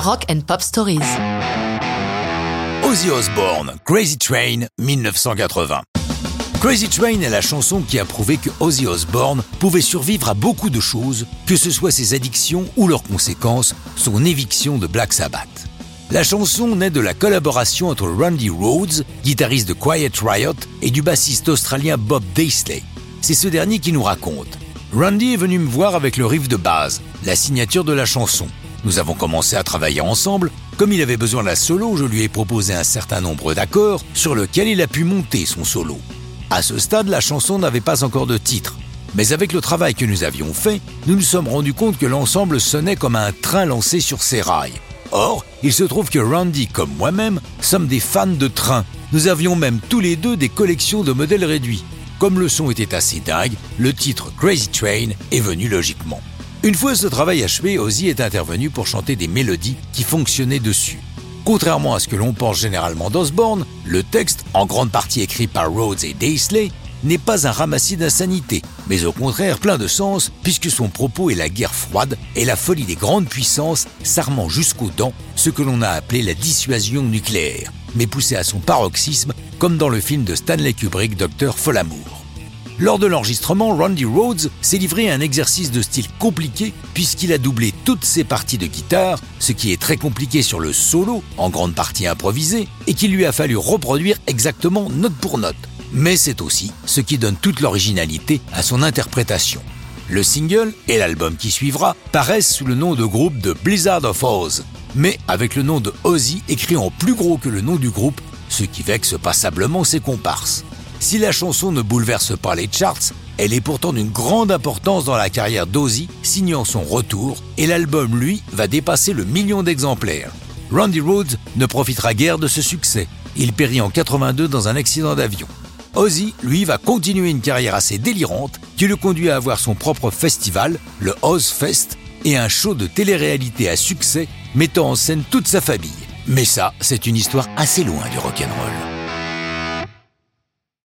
Rock and Pop Stories. Ozzy Osbourne, Crazy Train, 1980. Crazy Train est la chanson qui a prouvé que Ozzy Osbourne pouvait survivre à beaucoup de choses, que ce soit ses addictions ou leurs conséquences, son éviction de Black Sabbath. La chanson naît de la collaboration entre Randy Rhodes, guitariste de Quiet Riot, et du bassiste australien Bob Daisley. C'est ce dernier qui nous raconte. Randy est venu me voir avec le riff de base, la signature de la chanson. Nous avons commencé à travailler ensemble. Comme il avait besoin d'un solo, je lui ai proposé un certain nombre d'accords sur lesquels il a pu monter son solo. À ce stade, la chanson n'avait pas encore de titre. Mais avec le travail que nous avions fait, nous nous sommes rendus compte que l'ensemble sonnait comme un train lancé sur ses rails. Or, il se trouve que Randy, comme moi-même, sommes des fans de trains. Nous avions même tous les deux des collections de modèles réduits. Comme le son était assez dingue, le titre Crazy Train est venu logiquement. Une fois ce travail achevé, Ozzy est intervenu pour chanter des mélodies qui fonctionnaient dessus. Contrairement à ce que l'on pense généralement d'Osborne, le texte, en grande partie écrit par Rhodes et Daisley, n'est pas un ramassis d'insanité, mais au contraire plein de sens, puisque son propos est la guerre froide et la folie des grandes puissances, s'armant jusqu'aux dents ce que l'on a appelé la dissuasion nucléaire, mais poussé à son paroxysme, comme dans le film de Stanley Kubrick, Docteur Folamour. Lors de l'enregistrement, Randy Rhodes s'est livré à un exercice de style compliqué puisqu'il a doublé toutes ses parties de guitare, ce qui est très compliqué sur le solo, en grande partie improvisé, et qu'il lui a fallu reproduire exactement note pour note. Mais c'est aussi ce qui donne toute l'originalité à son interprétation. Le single et l'album qui suivra paraissent sous le nom de groupe de Blizzard of Oz, mais avec le nom de Ozzy écrit en plus gros que le nom du groupe, ce qui vexe passablement ses comparses. Si la chanson ne bouleverse pas les charts, elle est pourtant d'une grande importance dans la carrière d'Ozzy, signant son retour, et l'album, lui, va dépasser le million d'exemplaires. Randy Rhodes ne profitera guère de ce succès. Il périt en 82 dans un accident d'avion. Ozzy, lui, va continuer une carrière assez délirante qui le conduit à avoir son propre festival, le Ozfest, et un show de télé-réalité à succès mettant en scène toute sa famille. Mais ça, c'est une histoire assez loin du rock'n'roll.